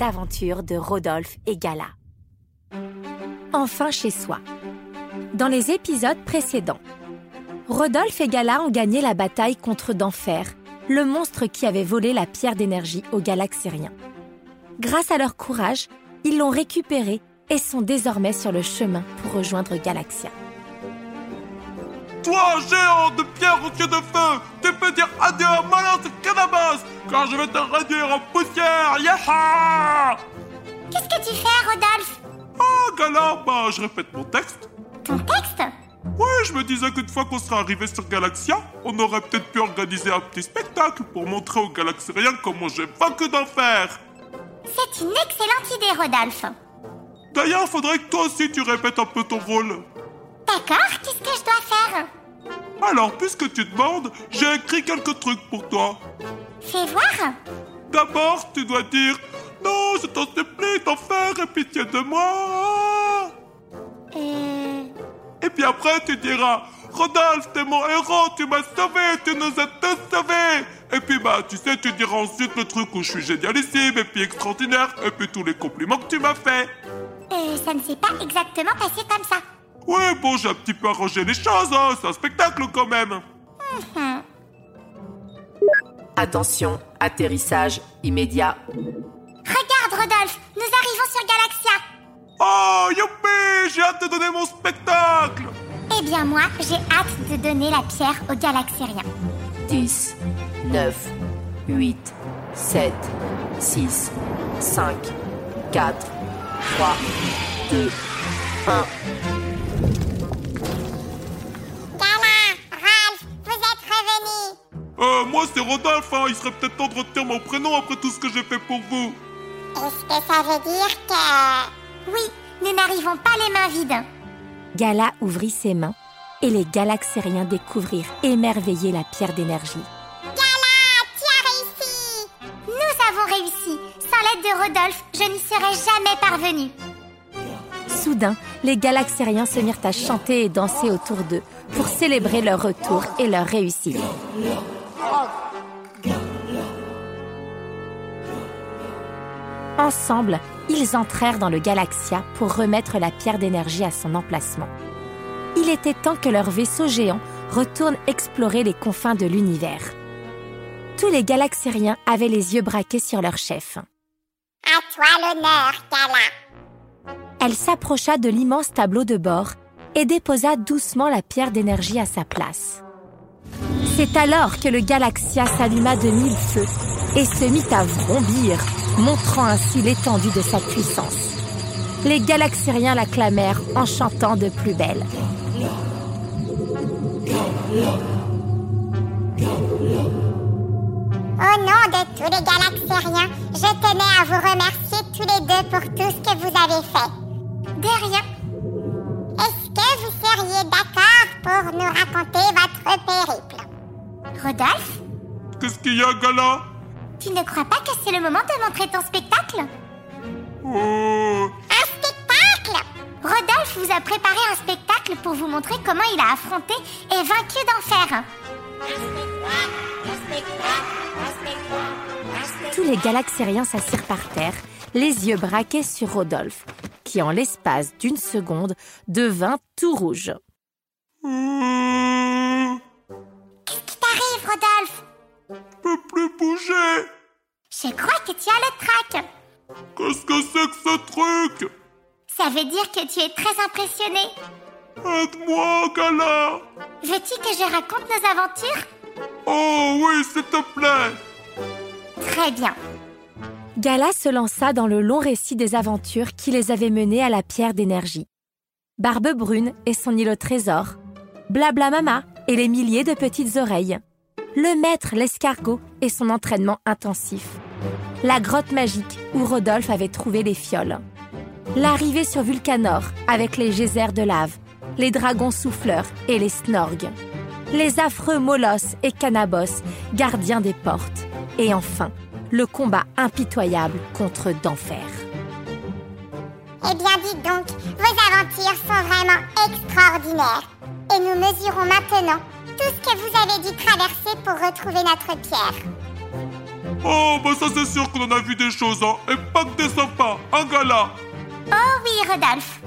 Aventures de Rodolphe et Gala. Enfin chez soi. Dans les épisodes précédents, Rodolphe et Gala ont gagné la bataille contre d'Enfer, le monstre qui avait volé la pierre d'énergie aux Galaxériens. Grâce à leur courage, ils l'ont récupérée et sont désormais sur le chemin pour rejoindre Galaxia. Toi, géant de pierre aux yeux de feu, tu peux dire adieu à malin cannabis, car je vais te réduire en poussière, yaha Qu'est-ce que tu fais, Rodolphe? Ah, Gala, bah, je répète mon texte. Ton texte? Ouais, je me disais qu'une fois qu'on sera arrivé sur Galaxia, on aurait peut-être pu organiser un petit spectacle pour montrer aux Galaxériens comment j'ai vaincu d'enfer. C'est une excellente idée, Rodolphe. D'ailleurs, faudrait que toi aussi tu répètes un peu ton rôle. D'accord, qu'est-ce que je dois faire? Alors, puisque tu demandes, j'ai écrit quelques trucs pour toi. Fais voir. D'abord, tu dois dire Non, je t'en supplie, d'enfer, aie pitié de moi. Euh... Et puis après, tu diras Rodolphe, t'es mon héros, tu m'as sauvé, tu nous as tous sauvés. Et puis bah, tu sais, tu diras ensuite le truc où je suis génialissime et puis extraordinaire, et puis tous les compliments que tu m'as fait. Euh, ça ne s'est pas exactement passé comme ça. Ouais, bon, j'ai un petit peu arrangé les choses, hein, c'est un spectacle quand même. Attention, atterrissage immédiat. Regarde, Rodolphe, nous arrivons sur Galaxia. Oh, youpi, j'ai hâte de donner mon spectacle. Eh bien, moi, j'ai hâte de donner la pierre aux Galaxériens. 10, 9, 8, 7, 6, 5, 4, 3, 2, 1. Euh, c'est Rodolphe, hein, il serait peut-être temps de retenir mon prénom après tout ce que j'ai fait pour vous. Est-ce que ça veut dire que... Oui, nous n'arrivons pas les mains vides. Gala ouvrit ses mains et les Galaxériens découvrirent émerveillés la pierre d'énergie. Gala, tu as réussi Nous avons réussi. Sans l'aide de Rodolphe, je n'y serais jamais parvenue. Soudain, les Galaxériens se mirent à chanter et danser autour d'eux pour célébrer leur retour et leur réussite. Ensemble, ils entrèrent dans le Galaxia pour remettre la pierre d'énergie à son emplacement. Il était temps que leur vaisseau géant retourne explorer les confins de l'univers. Tous les Galaxériens avaient les yeux braqués sur leur chef. À toi l'honneur, Gala. Elle s'approcha de l'immense tableau de bord et déposa doucement la pierre d'énergie à sa place. C'est alors que le Galaxia s'alluma de mille feux et se mit à vrombir, montrant ainsi l'étendue de sa puissance. Les Galaxériens l'acclamèrent en chantant de plus belle. Au nom de tous les Galaxériens, je tenais à vous remercier tous les deux pour tout ce que vous avez fait. De rien. Est-ce que vous seriez d'accord pour nous raconter votre périple? Rodolphe, Qu'est-ce qu'il y a, Gala tu ne crois pas que c'est le moment de montrer ton spectacle Oh, Un spectacle Rodolphe vous a préparé un spectacle pour vous montrer comment il a affronté et vaincu d'enfer. Tous les Galaxériens s'assirent par terre, les yeux braqués sur Rodolphe, qui en l'espace d'une seconde, devint tout rouge. Euh, je peux plus bouger. Je crois que tu as le trac. Qu'est-ce que c'est que ce truc? Ça veut dire que tu es très impressionné. Aide-moi, Gala. Veux-tu que je raconte nos aventures? Oh oui, s'il te plaît. Très bien. Gala se lança dans le long récit des aventures qui les avaient menés à la pierre d'énergie. Barbe Brune et son îlot trésor, Blabla Mama et les milliers de petites oreilles, le maître l'escargot et son entraînement intensif, la grotte magique où Rodolphe avait trouvé les fioles, l'arrivée sur Vulcanor avec les geysers de lave, les dragons souffleurs et les snorgs, les affreux Molos et Canabos, gardiens des portes, et enfin, le combat impitoyable contre d'enfer. Eh bien, dites donc, vos aventures sont vraiment extraordinaires. Et nous mesurons maintenant tout ce que vous avez dû traverser pour retrouver notre pierre. Oh, bah ça c'est sûr qu'on en a vu des choses, hein. Et pas que des sympas, hein, Gala? Oh oui, Rodolphe.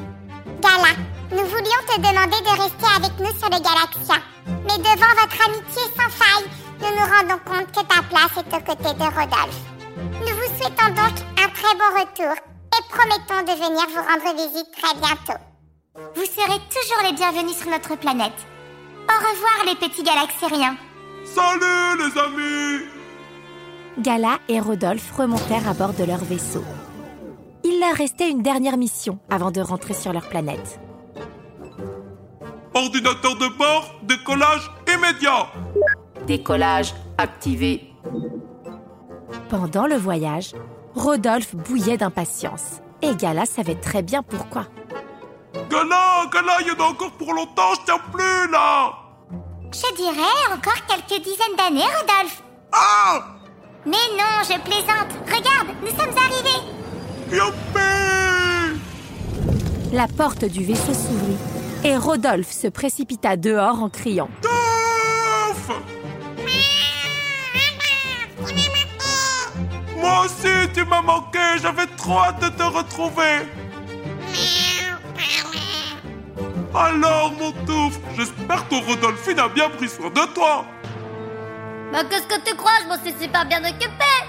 Gala, nous voulions te demander de rester avec nous sur le Galaxia. Mais devant votre amitié sans faille, nous nous rendons compte que ta place est aux côtés de Rodolphe. Nous vous souhaitons donc un très bon retour et promettons de venir vous rendre visite très bientôt. Vous serez toujours les bienvenus sur notre planète. Au revoir les petits galaxiens. Salut, les amis Gala et Rodolphe remontèrent à bord de leur vaisseau. Il leur restait une dernière mission avant de rentrer sur leur planète. Ordinateur de bord, décollage immédiat Décollage activé. Pendant le voyage, Rodolphe bouillait d'impatience. Et Gala savait très bien pourquoi. Gala, Gala, il y en a encore pour longtemps, je tiens plus, là Je dirais encore quelques dizaines d'années, Rodolphe. Ah Mais non, je plaisante. Regarde, nous sommes arrivés. Youpi La porte du vaisseau s'ouvrit et Rodolphe se précipita dehors en criant. Touf Moi aussi, tu m'as manqué, j'avais trop hâte de te retrouver Alors, mon touffe, j'espère que Rodolphine a bien pris soin de toi Bah qu'est-ce que tu crois? Je m'en suis super bien occupée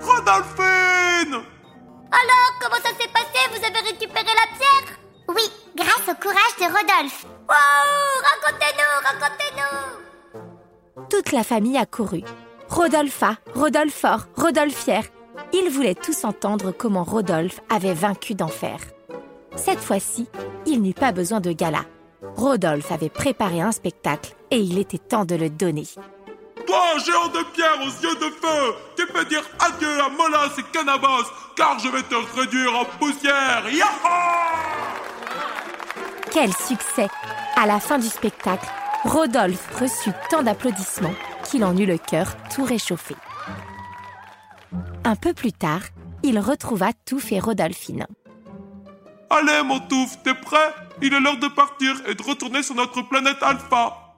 Rodolphine Alors, comment ça s'est passé? Vous avez récupéré la pierre? Oui, grâce au courage de Rodolphe. Wow Racontez-nous, racontez-nous Toute la famille accourut. Rodolpha, Rodolphor, Rodolphière. Ils voulaient tous entendre comment Rodolphe avait vaincu d'enfer. Cette fois-ci, il n'eut pas besoin de gala. Rodolphe avait préparé un spectacle et il était temps de le donner. Toi, géant de pierre aux yeux de feu, tu peux dire adieu à Molas et Cannabos, car je vais te réduire en poussière Yaha Quel succès À la fin du spectacle, Rodolphe reçut tant d'applaudissements qu'il en eut le cœur tout réchauffé. Un peu plus tard, il retrouva Touffe et Rodolphine. Allez, mon touffe, t'es prêt? Il est l'heure de partir et de retourner sur notre planète Alpha.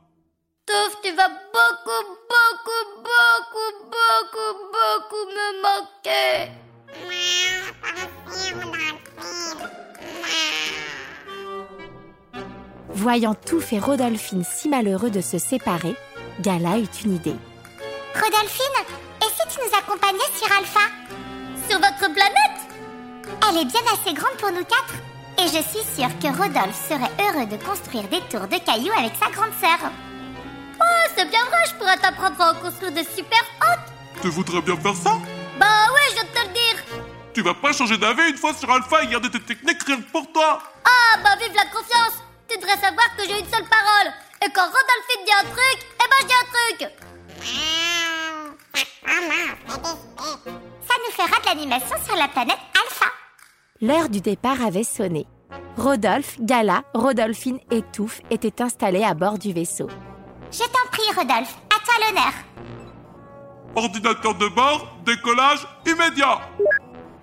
Touf, tu vas beaucoup, beaucoup, beaucoup, beaucoup, beaucoup me manquer Voyant Touffe et Rodolphine si malheureux de se séparer, Gala eut une idée. Rodolphine, et si tu nous accompagnais sur Alpha? Sur votre planète Elle est bien assez grande pour nous quatre. Et je suis sûre que Rodolphe serait heureux de construire des tours de cailloux avec sa grande sœur. Oh, c'est bien vrai, je pourrais t'apprendre à en construire de super hautes. Tu voudrais bien faire ça? Bah ouais, je viens de te le dire. Tu vas pas changer d'avis une fois sur Alpha et garder tes techniques rien que pour toi. Ah, bah vive la confiance. Tu devrais savoir que j'ai une seule parole. Et quand Rodolphine dit un truc, eh ben je dis un truc. Ça nous fera de l'animation sur la planète Alpha. L'heure du départ avait sonné. Rodolphe, Gala, Rodolphine et Touffe étaient installés à bord du vaisseau. Je t'en prie, Rodolphe, à toi l'honneur. Ordinateur de bord, décollage immédiat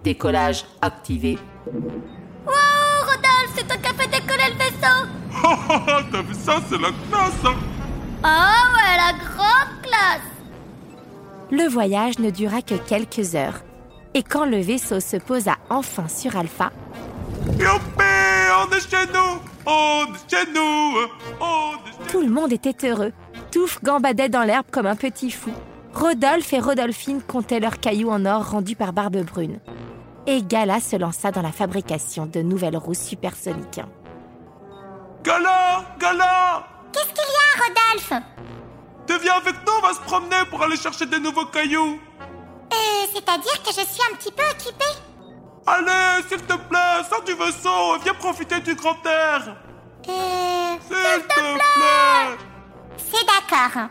Décollage activé. Wow, Rodolphe, c'est toi qui as fait décoller le vaisseau T'as vu ça, c'est la classe hein Ah ouais, la grande classe Le voyage ne dura que quelques heures. Et quand le vaisseau se posa enfin sur Alpha, Youpi est chez nous On est chez nous On est chez Tout le monde était heureux. Touffe gambadait dans l'herbe comme un petit fou. Rodolphe et Rodolphine comptaient leurs cailloux en or rendus par Barbe Brune. Et Gala se lança dans la fabrication de nouvelles roues supersoniques. Gala Gala Qu'est-ce qu'il y a, Rodolphe? Tu viens avec nous, on va se promener pour aller chercher des nouveaux cailloux c'est-à-dire que je suis un petit peu occupée. Allez, s'il te plaît, sors du vaisseau et viens profiter du grand air Euh, S'il te plaît c'est d'accord.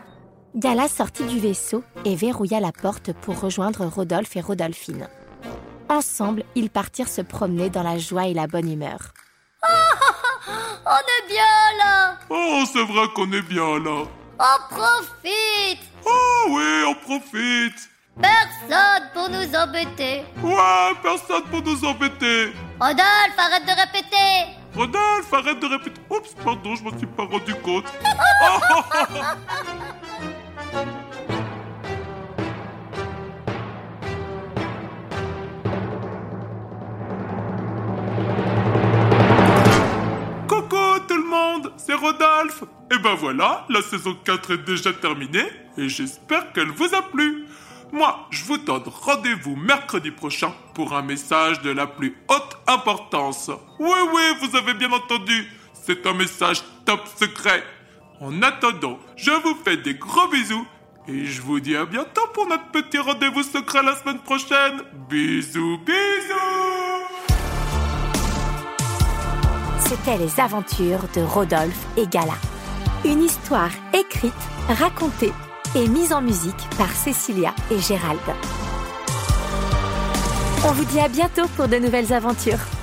Gala sortit du vaisseau et verrouilla la porte pour rejoindre Rodolphe et Rodolphine. Ensemble, ils partirent se promener dans la joie et la bonne humeur. On est bien là Oh, c'est vrai qu'on est bien là On profite Oh oui, on profite Personne pour nous embêter Ouais, personne pour nous embêter Rodolphe, arrête de répéter Rodolphe, arrête de répéter. Oups, pardon, je m'en suis pas rendu compte. Coucou tout le monde, c'est Rodolphe. Et ben voilà, la saison 4 est déjà terminée et j'espère qu'elle vous a plu. Moi, je vous donne rendez-vous mercredi prochain pour un message de la plus haute importance. Oui, oui, vous avez bien entendu, c'est un message top secret. En attendant, je vous fais des gros bisous et je vous dis à bientôt pour notre petit rendez-vous secret la semaine prochaine. Bisous, bisous C'était les aventures de Rodolphe et Gala. Une histoire écrite, racontée et mise en musique par Cécilia et Gérald. On vous dit à bientôt pour de nouvelles aventures.